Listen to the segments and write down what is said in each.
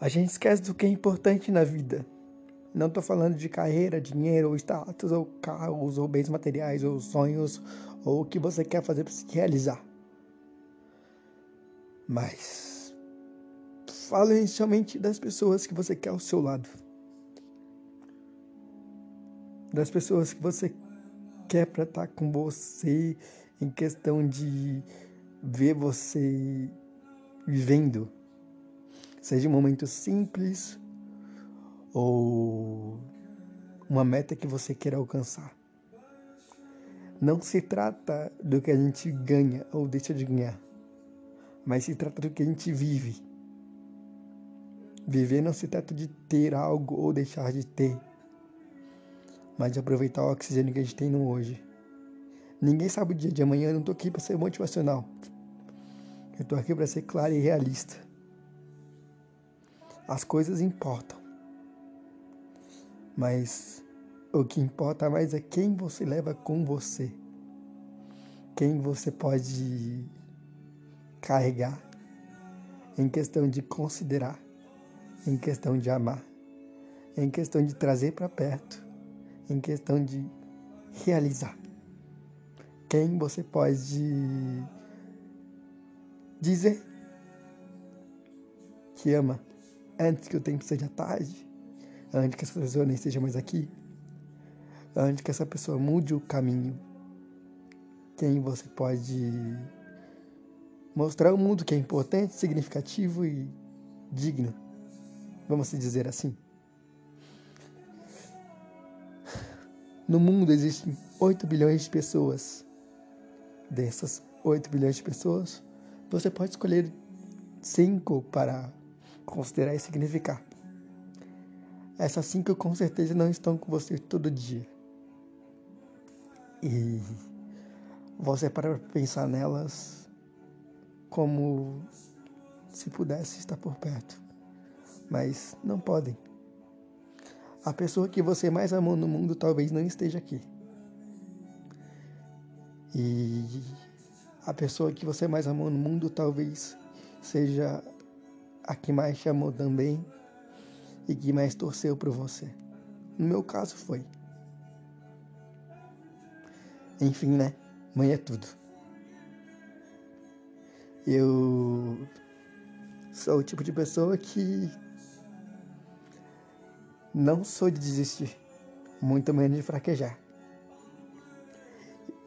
A gente esquece do que é importante na vida. Não tô falando de carreira, dinheiro, ou status, ou carros, ou bens materiais, ou sonhos, ou o que você quer fazer para se realizar. Mas falo inicialmente das pessoas que você quer ao seu lado. Das pessoas que você quer para estar tá com você em questão de ver você vivendo. Seja um momento simples ou uma meta que você queira alcançar. Não se trata do que a gente ganha ou deixa de ganhar, mas se trata do que a gente vive. Viver não se trata de ter algo ou deixar de ter, mas de aproveitar o oxigênio que a gente tem no hoje. Ninguém sabe o dia de amanhã, eu não tô aqui para ser motivacional. Eu tô aqui para ser claro e realista. As coisas importam. Mas o que importa mais é quem você leva com você. Quem você pode carregar em questão de considerar, em questão de amar, em questão de trazer para perto, em questão de realizar. Quem você pode dizer que ama antes que o tempo seja tarde, antes que essa pessoa nem esteja mais aqui, antes que essa pessoa mude o caminho. Quem você pode mostrar ao mundo que é importante, significativo e digno. Vamos dizer assim. No mundo existem 8 bilhões de pessoas. Dessas 8 bilhões de pessoas, você pode escolher 5 para considerar e significar. Essas 5 com certeza não estão com você todo dia. E você para pensar nelas como se pudesse estar por perto, mas não podem. A pessoa que você mais amou no mundo talvez não esteja aqui. E a pessoa que você mais amou no mundo talvez seja a que mais te amou também e que mais torceu por você. No meu caso foi. Enfim, né? Mãe é tudo. Eu sou o tipo de pessoa que não sou de desistir, muito menos de fraquejar.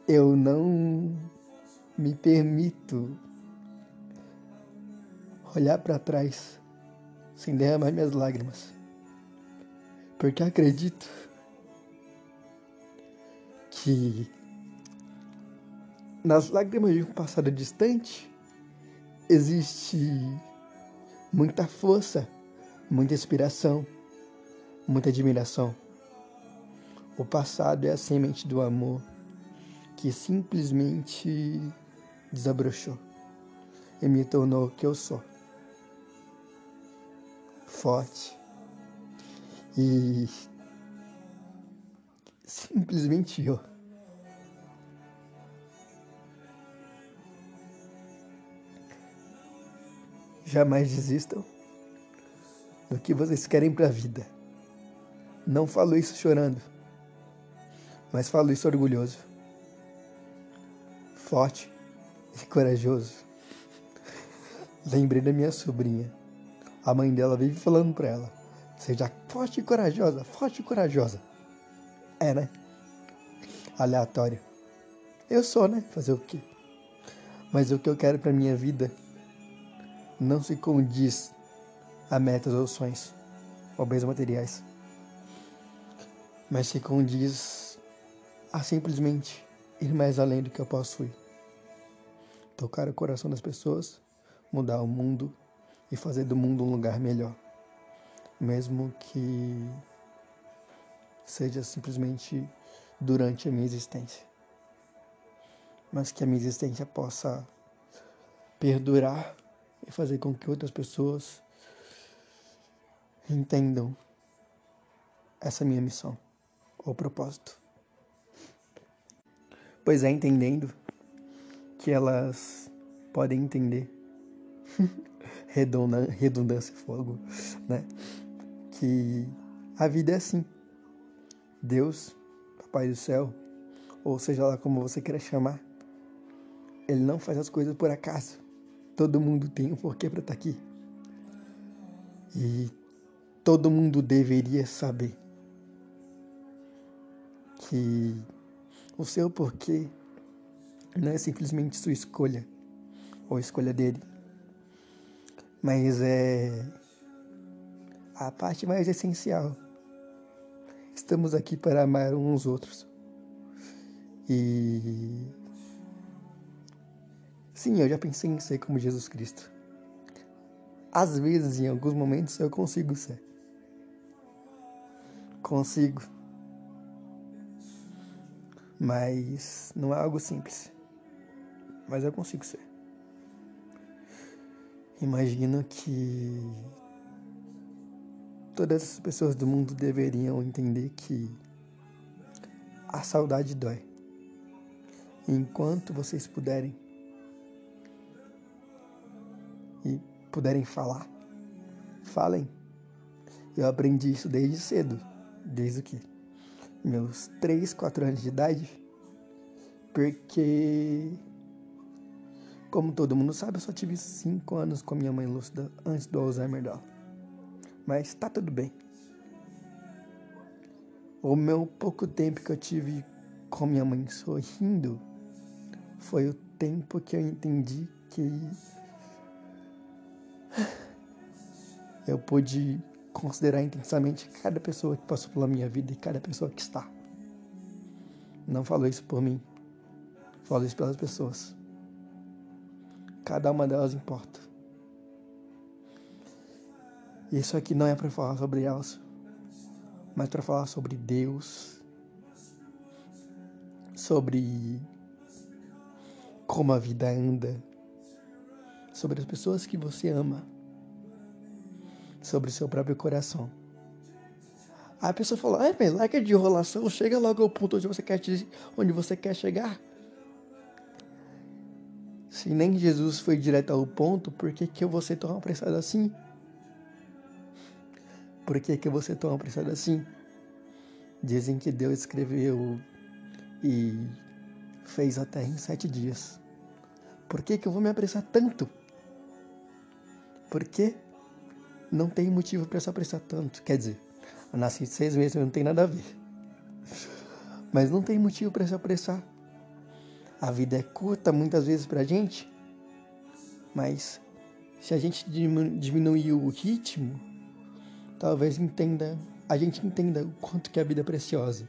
Eu não me permito olhar para trás sem derramar minhas lágrimas. Porque acredito que nas lágrimas de um passado distante existe muita força, muita inspiração, muita admiração. O passado é a semente do amor que simplesmente desabrochou e me tornou o que eu sou. Forte e simplesmente eu. Jamais desistam do que vocês querem para a vida. Não falo isso chorando, mas falo isso orgulhoso, forte e corajoso. Lembrei da minha sobrinha. A mãe dela vive falando para ela: seja forte e corajosa, forte e corajosa. É, né? Aleatório. Eu sou, né? Fazer o quê? Mas o que eu quero para minha vida não se condiz a metas ou sonhos ou bens materiais, mas se condiz a simplesmente ir mais além do que eu posso ir. Tocar o coração das pessoas, mudar o mundo e fazer do mundo um lugar melhor, mesmo que seja simplesmente durante a minha existência, mas que a minha existência possa perdurar e fazer com que outras pessoas entendam essa minha missão ou propósito. Pois é, entendendo que elas podem entender. redundância fogo, né? Que a vida é assim. Deus, Papai do céu, ou seja lá como você queira chamar, ele não faz as coisas por acaso. Todo mundo tem um porquê para estar tá aqui. E todo mundo deveria saber que o seu porquê não é simplesmente sua escolha ou escolha dele, mas é a parte mais essencial. Estamos aqui para amar uns aos outros. E sim, eu já pensei em ser como Jesus Cristo. Às vezes, em alguns momentos, eu consigo ser. Consigo. Mas não é algo simples. Mas eu consigo ser. Imagino que todas as pessoas do mundo deveriam entender que a saudade dói. Enquanto vocês puderem e puderem falar, falem. Eu aprendi isso desde cedo, desde que meus 3, 4 anos de idade, porque como todo mundo sabe, eu só tive 5 anos com a minha mãe lúcida antes do Alzheimer dela. Mas tá tudo bem. O meu pouco tempo que eu tive com minha mãe sorrindo foi o tempo que eu entendi que eu pude considerar intensamente cada pessoa que passou pela minha vida e cada pessoa que está. Não falo isso por mim, falo isso pelas pessoas. Cada uma delas importa. Isso aqui não é para falar sobre elas, mas para falar sobre Deus, sobre como a vida anda, sobre as pessoas que você ama sobre o seu próprio coração. Aí a pessoa fala, ai, mas larga de enrolação, chega logo ao ponto onde você quer, onde você quer chegar. Se nem Jesus foi direto ao ponto, por que, que eu vou ser tão apressado assim? Por que, que eu vou ser tão apressado assim? Dizem que Deus escreveu e fez até em sete dias. Por que, que eu vou me apressar tanto? Por quê? não tem motivo para se apressar tanto. Quer dizer, eu nasci seis meses, não tem nada a ver. Mas não tem motivo para se apressar. A vida é curta muitas vezes para gente, mas se a gente diminuir o ritmo, talvez entenda, a gente entenda o quanto que a vida é preciosa.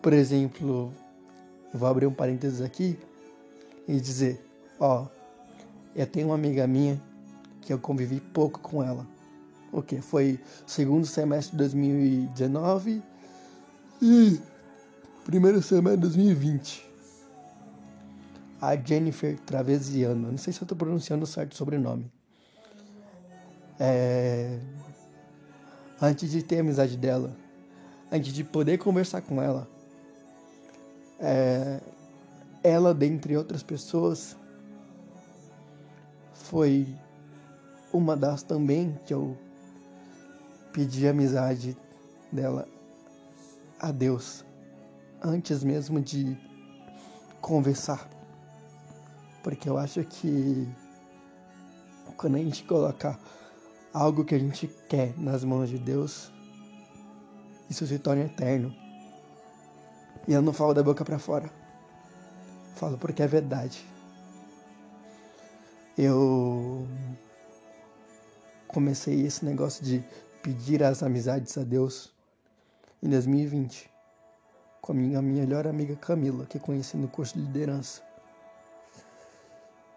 Por exemplo, vou abrir um parênteses aqui e dizer, ó, eu tenho uma amiga minha que eu convivi pouco com ela. O que? Foi segundo semestre de 2019 e primeiro semestre de 2020. A Jennifer Travesiano. Não sei se eu estou pronunciando certo o sobrenome. É... Antes de ter amizade dela, antes de poder conversar com ela, é... ela, dentre outras pessoas, foi uma das também que eu pedi amizade dela a Deus antes mesmo de conversar. Porque eu acho que quando a gente colocar algo que a gente quer nas mãos de Deus, isso se torna eterno. E eu não falo da boca para fora. Falo porque é verdade. Eu comecei esse negócio de pedir as amizades a Deus em 2020 com a minha melhor amiga Camila, que conheci no curso de liderança.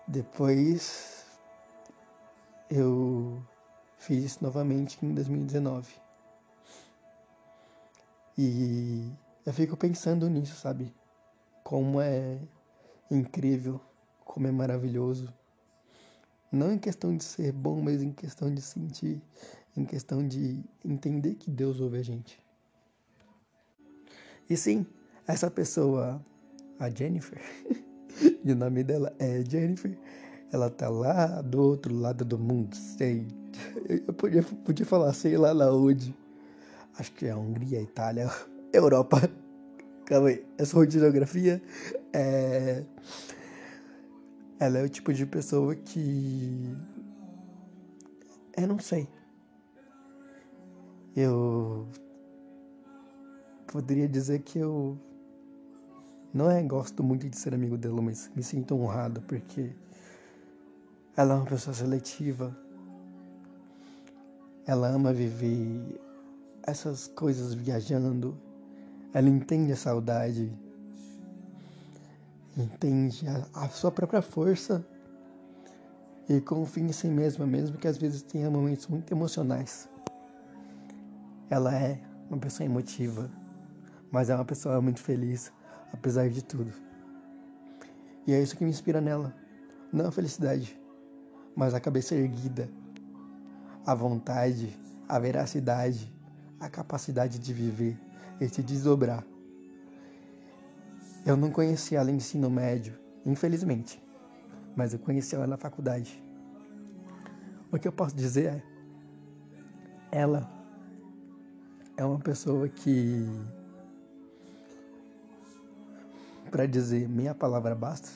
Depois eu fiz isso novamente em 2019. E eu fico pensando nisso, sabe? Como é incrível, como é maravilhoso não em questão de ser bom, mas em questão de sentir, em questão de entender que Deus ouve a gente. E sim, essa pessoa, a Jennifer, e o nome dela é Jennifer, Ela tá lá do outro lado do mundo, sei. Eu podia, podia falar, sei lá lá onde. Acho que é a Hungria, Itália, Europa. Calma aí, de geografia. É... Ela é o tipo de pessoa que. Eu não sei. Eu. Poderia dizer que eu. Não é gosto muito de ser amigo dela, mas me sinto honrado porque ela é uma pessoa seletiva. Ela ama viver essas coisas viajando. Ela entende a saudade. Entende a, a sua própria força. E confia em si mesma, mesmo que às vezes tenha momentos muito emocionais. Ela é uma pessoa emotiva, mas é uma pessoa muito feliz, apesar de tudo. E é isso que me inspira nela. Não a felicidade, mas a cabeça erguida, a vontade, a veracidade, a capacidade de viver e se desdobrar. Eu não conheci ela em ensino médio, infelizmente, mas eu conheci ela na faculdade. O que eu posso dizer é: ela é uma pessoa que, para dizer minha palavra basta,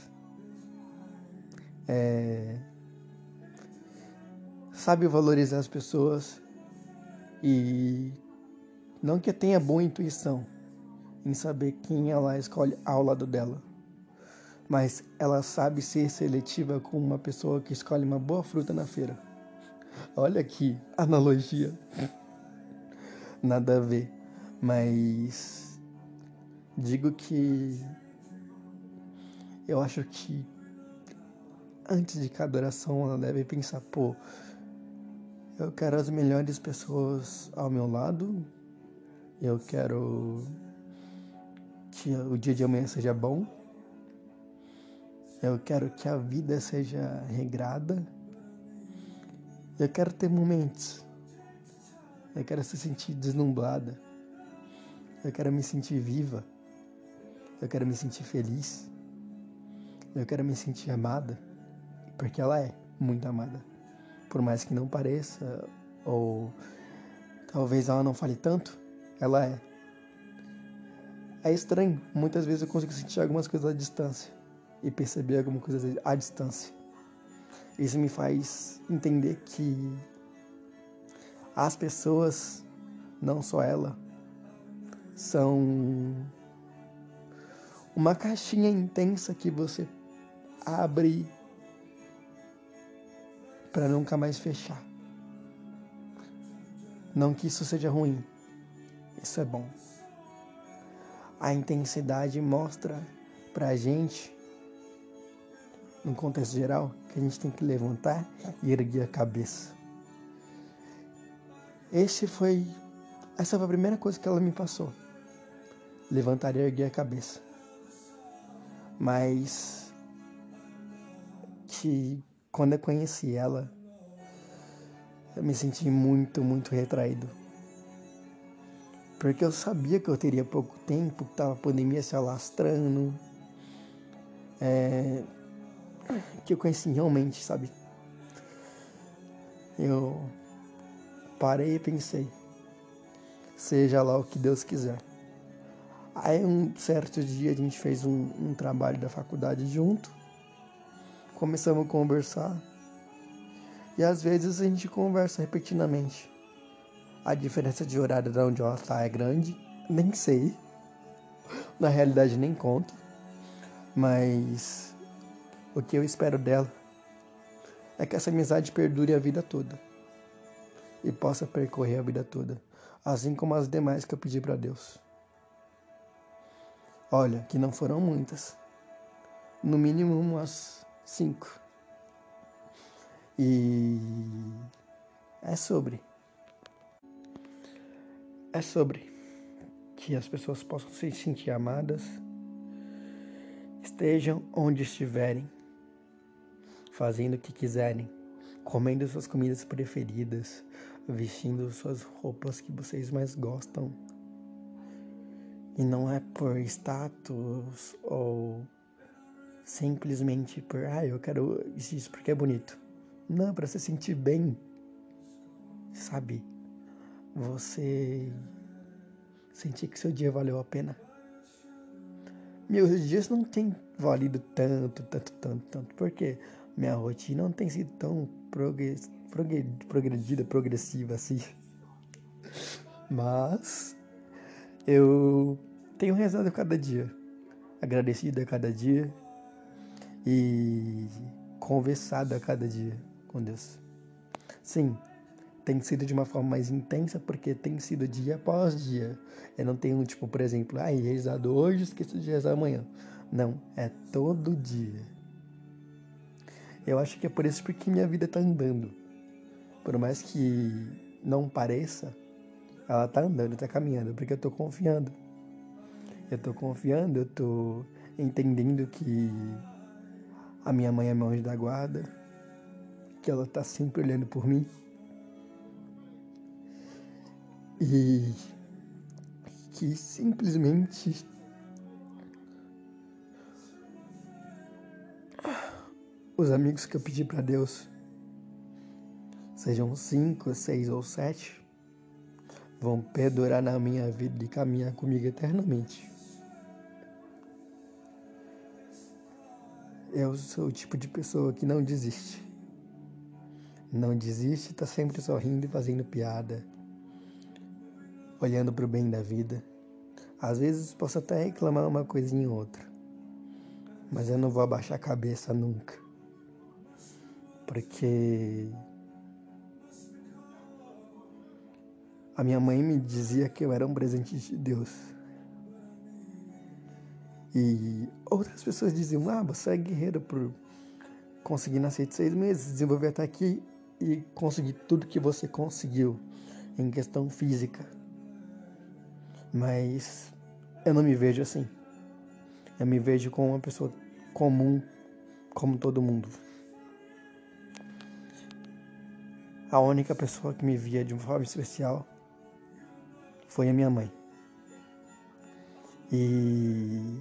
é, sabe valorizar as pessoas e não que tenha boa intuição em saber quem ela escolhe ao lado dela, mas ela sabe ser seletiva com uma pessoa que escolhe uma boa fruta na feira. Olha que analogia. Nada a ver, mas digo que eu acho que antes de cada oração ela deve pensar, pô, eu quero as melhores pessoas ao meu lado. Eu quero que o dia de amanhã seja bom. Eu quero que a vida seja regrada. Eu quero ter momentos. Eu quero se sentir deslumbrada. Eu quero me sentir viva. Eu quero me sentir feliz. Eu quero me sentir amada. Porque ela é muito amada por mais que não pareça, ou talvez ela não fale tanto, ela é. É estranho, muitas vezes eu consigo sentir algumas coisas à distância e perceber algumas coisas à distância. Isso me faz entender que as pessoas, não só ela, são uma caixinha intensa que você abre para nunca mais fechar. Não que isso seja ruim, isso é bom. A intensidade mostra para a gente, no contexto geral, que a gente tem que levantar e erguer a cabeça. Esse foi, essa foi a primeira coisa que ela me passou. Levantar e erguer a cabeça. Mas que quando eu conheci ela, eu me senti muito, muito retraído. Porque eu sabia que eu teria pouco tempo, que tava a pandemia se alastrando. É, que eu conheci realmente, sabe? Eu parei e pensei, seja lá o que Deus quiser. Aí um certo dia a gente fez um, um trabalho da faculdade junto começamos a conversar. E às vezes a gente conversa repetidamente. A diferença de horário de onde ela está é grande, nem sei. Na realidade nem conto. Mas o que eu espero dela é que essa amizade perdure a vida toda e possa percorrer a vida toda, assim como as demais que eu pedi para Deus. Olha, que não foram muitas, no mínimo umas 5. E é sobre. É sobre que as pessoas possam se sentir amadas, estejam onde estiverem, fazendo o que quiserem, comendo suas comidas preferidas, vestindo suas roupas que vocês mais gostam. E não é por status ou simplesmente por, ah, eu quero isso porque é bonito. Não, para se sentir bem, sabe? Você sentir que seu dia valeu a pena. Meus dias não têm valido tanto, tanto, tanto, tanto, porque minha rotina não tem sido tão progredida, progressiva assim. Mas eu tenho rezado cada dia, agradecido a cada dia e conversado a cada dia com Deus. Sim, tem sido de uma forma mais intensa porque tem sido dia após dia. Eu não tenho, tipo, por exemplo, ah, rezado hoje, esqueci de rezar amanhã. Não, é todo dia. Eu acho que é por isso porque minha vida tá andando. Por mais que não pareça, ela tá andando, tá caminhando, porque eu tô confiando. Eu tô confiando, eu tô entendendo que a minha mãe é meu anjo da guarda, que ela tá sempre olhando por mim. E que simplesmente os amigos que eu pedi para Deus, sejam cinco, seis ou sete, vão perdurar na minha vida e caminhar comigo eternamente. Eu sou o tipo de pessoa que não desiste. Não desiste, tá sempre sorrindo e fazendo piada, olhando para o bem da vida. Às vezes posso até reclamar uma coisinha ou outra, mas eu não vou abaixar a cabeça nunca, porque A minha mãe me dizia que eu era um presente de Deus. E outras pessoas diziam: Ah, você é guerreiro por conseguir nascer de seis meses, desenvolver até aqui e conseguir tudo que você conseguiu em questão física. Mas eu não me vejo assim. Eu me vejo como uma pessoa comum, como todo mundo. A única pessoa que me via de uma forma especial foi a minha mãe. E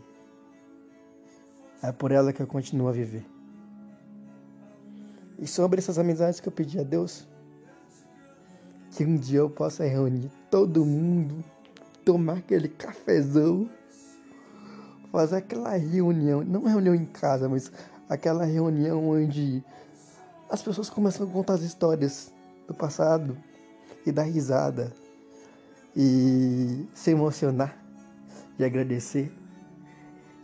é por ela que eu continuo a viver. E sobre essas amizades que eu pedi a Deus, que um dia eu possa reunir todo mundo, tomar aquele cafezão, fazer aquela reunião, não reunião em casa, mas aquela reunião onde as pessoas começam a contar as histórias do passado e dar risada e se emocionar e agradecer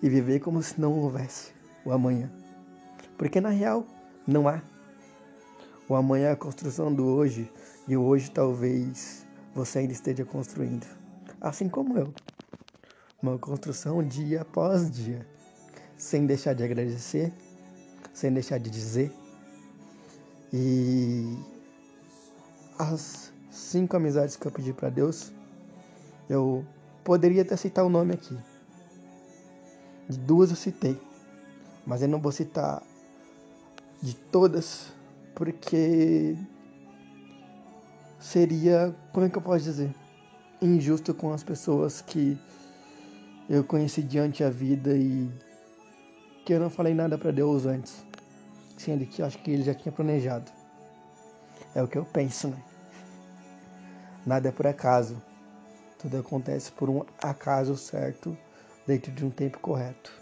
e viver como se não houvesse o amanhã. Porque na real não há. O amanhã é a construção do hoje e o hoje talvez você ainda esteja construindo. Assim como eu. Uma construção dia após dia, sem deixar de agradecer, sem deixar de dizer. E as cinco amizades que eu pedi para Deus eu poderia até citar o nome aqui. De duas eu citei. Mas eu não vou citar de todas, porque seria, como é que eu posso dizer? Injusto com as pessoas que eu conheci diante a vida e que eu não falei nada para Deus antes. Sendo que acho que ele já tinha planejado. É o que eu penso, né? Nada é por acaso. Tudo acontece por um acaso certo, dentro de um tempo correto.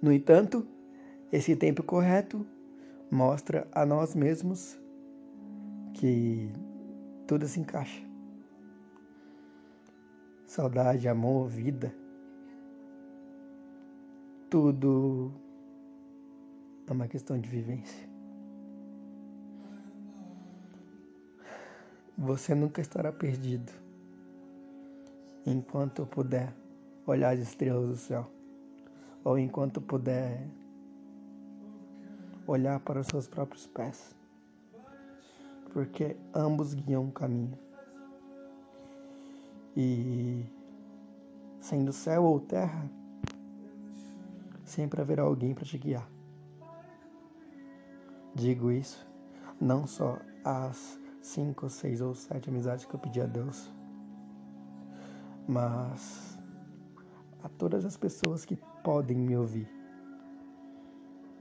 No entanto, esse tempo correto mostra a nós mesmos que tudo se encaixa. Saudade, amor, vida. Tudo é uma questão de vivência. Você nunca estará perdido enquanto puder olhar as estrelas do céu, ou enquanto puder olhar para os seus próprios pés, porque ambos guiam um caminho. E sendo céu ou terra, sempre haverá alguém para te guiar. Digo isso não só às cinco, seis ou sete amizades que eu pedi a Deus, mas a todas as pessoas que podem me ouvir,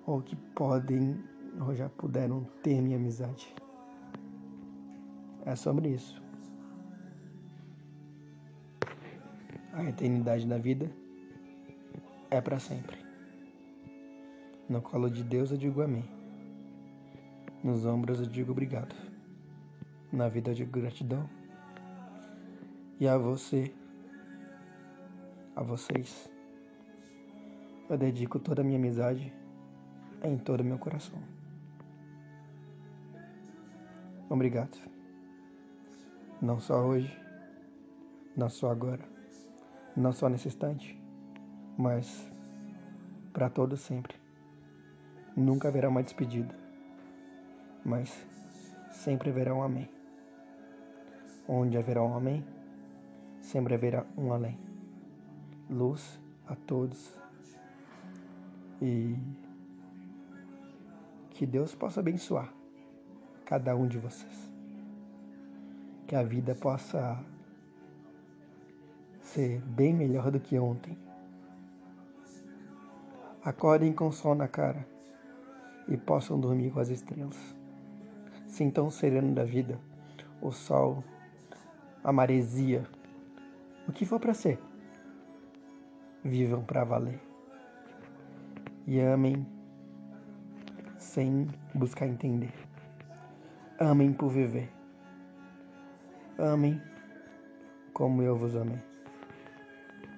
ou que podem ou já puderam ter minha amizade. É sobre isso. A eternidade da vida é para sempre. No colo de Deus eu digo amém. Nos ombros eu digo obrigado. Na vida eu digo gratidão. E a você, a vocês, eu dedico toda a minha amizade em todo o meu coração. Obrigado. Não só hoje, não só agora, não só nesse instante, mas para todo sempre. Nunca haverá uma despedida, mas sempre haverá um amém. Onde haverá um amém, sempre haverá um além. Luz a todos e que Deus possa abençoar cada um de vocês. Que a vida possa ser bem melhor do que ontem. Acordem com sol na cara e possam dormir com as estrelas. Sintam o sereno da vida, o sol, a maresia, o que for para ser. Vivam para valer. E amem sem buscar entender. Amem por viver. Amem como eu vos amei.